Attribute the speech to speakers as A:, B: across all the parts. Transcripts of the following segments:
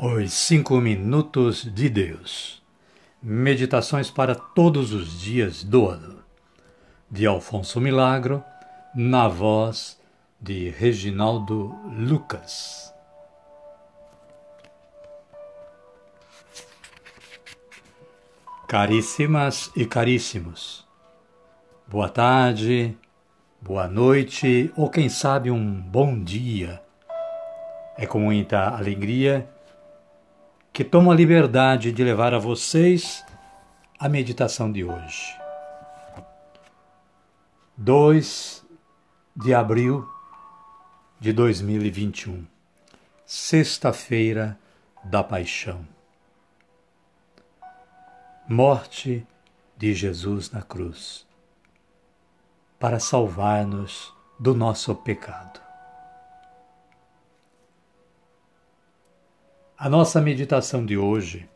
A: Os Cinco Minutos de Deus Meditações para todos os dias do ano de Alfonso Milagro, na voz de Reginaldo Lucas. Caríssimas e caríssimos, boa tarde, boa noite ou quem sabe um bom dia. É com muita alegria que tomo a liberdade de levar a vocês a meditação de hoje. 2 de abril de 2021, Sexta-feira da Paixão. Morte de Jesus na cruz, para salvar-nos do nosso pecado. A nossa meditação de hoje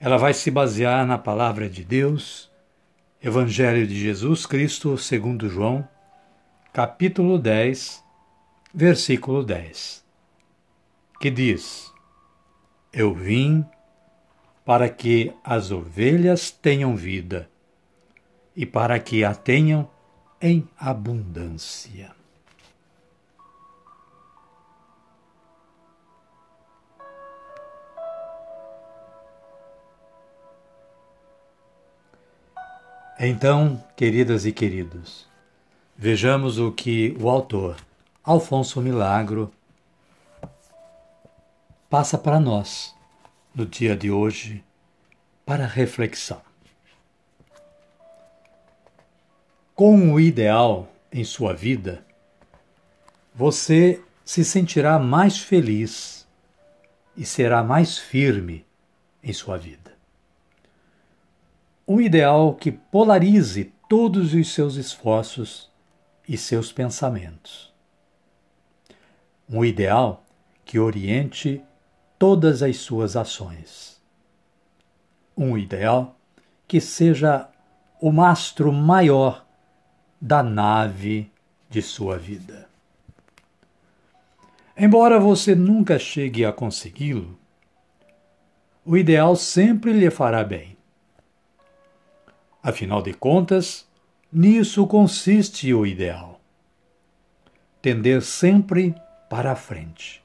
A: ela vai se basear na palavra de Deus, Evangelho de Jesus Cristo, segundo João, capítulo 10, versículo 10, que diz: Eu vim para que as ovelhas tenham vida e para que a tenham em abundância. Então, queridas e queridos, vejamos o que o autor, Alfonso Milagro, passa para nós no dia de hoje para reflexão. Com o ideal em sua vida, você se sentirá mais feliz e será mais firme em sua vida um ideal que polarize todos os seus esforços e seus pensamentos. Um ideal que oriente todas as suas ações. Um ideal que seja o mastro maior da nave de sua vida. Embora você nunca chegue a consegui-lo, o ideal sempre lhe fará bem. Afinal de contas, nisso consiste o ideal. Tender sempre para a frente.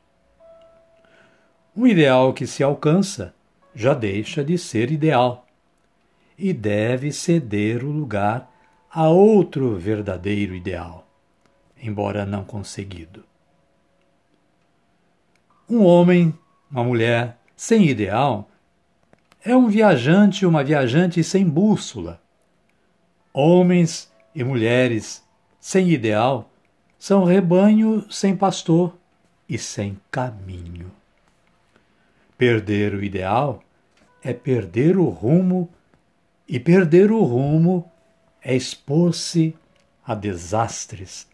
A: O ideal que se alcança já deixa de ser ideal e deve ceder o lugar a outro verdadeiro ideal, embora não conseguido. Um homem, uma mulher sem ideal é um viajante, uma viajante sem bússola, Homens e mulheres sem ideal são rebanho sem pastor e sem caminho. Perder o ideal é perder o rumo, e perder o rumo é expor-se a desastres,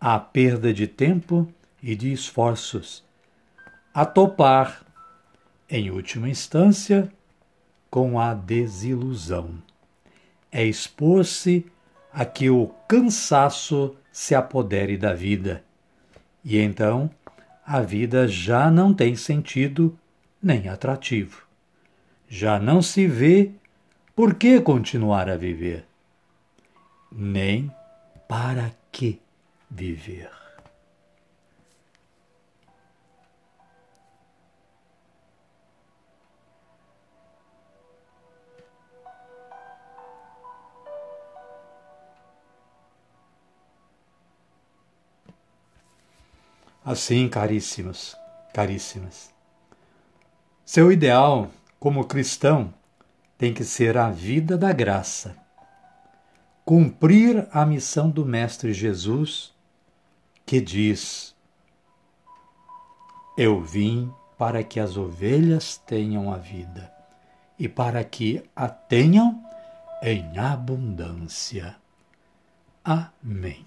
A: à perda de tempo e de esforços, a topar, em última instância, com a desilusão é expor-se a que o cansaço se apodere da vida. E então a vida já não tem sentido nem atrativo. Já não se vê por que continuar a viver, nem para que viver. Assim, caríssimos, caríssimas. Seu ideal como cristão tem que ser a vida da graça. Cumprir a missão do Mestre Jesus, que diz: Eu vim para que as ovelhas tenham a vida e para que a tenham em abundância. Amém.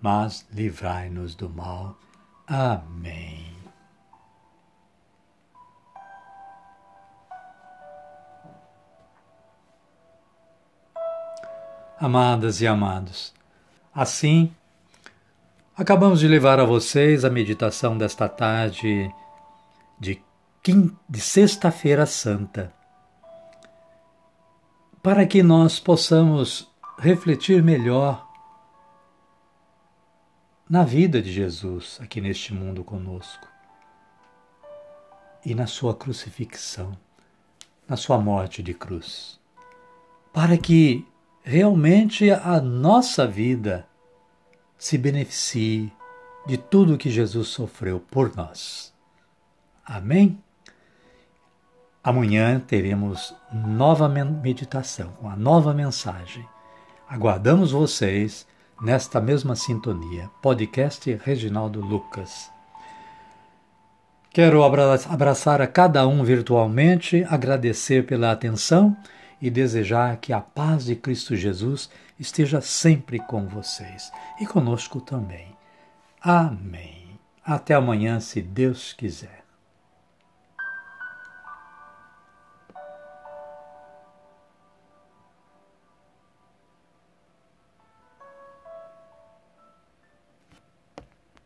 A: mas livrai-nos do mal. Amém. Amadas e amados, assim acabamos de levar a vocês a meditação desta tarde de, de Sexta-feira Santa, para que nós possamos refletir melhor na vida de Jesus aqui neste mundo conosco e na sua crucifixão, na sua morte de cruz, para que realmente a nossa vida se beneficie de tudo que Jesus sofreu por nós. Amém? Amanhã teremos nova meditação, uma nova mensagem. Aguardamos vocês nesta mesma sintonia. Podcast Reginaldo Lucas. Quero abraçar a cada um virtualmente, agradecer pela atenção e desejar que a paz de Cristo Jesus esteja sempre com vocês e conosco também. Amém. Até amanhã, se Deus quiser.